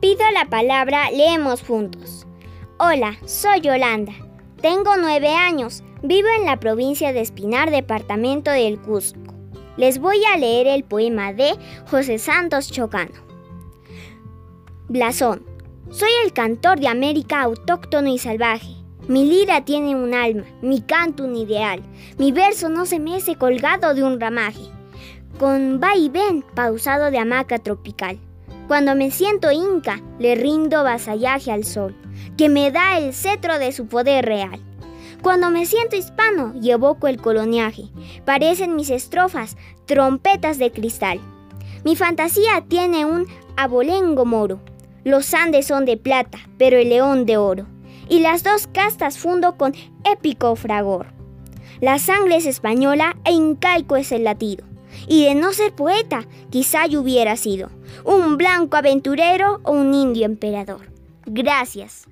pido la palabra, leemos juntos. Hola, soy Yolanda. Tengo nueve años. Vivo en la provincia de Espinar, departamento del Cusco. Les voy a leer el poema de José Santos Chocano. Blasón. Soy el cantor de América autóctono y salvaje. Mi lira tiene un alma, mi canto un ideal. Mi verso no se mece colgado de un ramaje, con va y ven pausado de hamaca tropical. Cuando me siento inca, le rindo vasallaje al sol, que me da el cetro de su poder real. Cuando me siento hispano y evoco el coloniaje, parecen mis estrofas trompetas de cristal. Mi fantasía tiene un abolengo moro. Los Andes son de plata, pero el león de oro. Y las dos castas fundo con épico fragor. La sangre es española e incaico es el latido. Y de no ser poeta, quizá yo hubiera sido un blanco aventurero o un indio emperador. Gracias.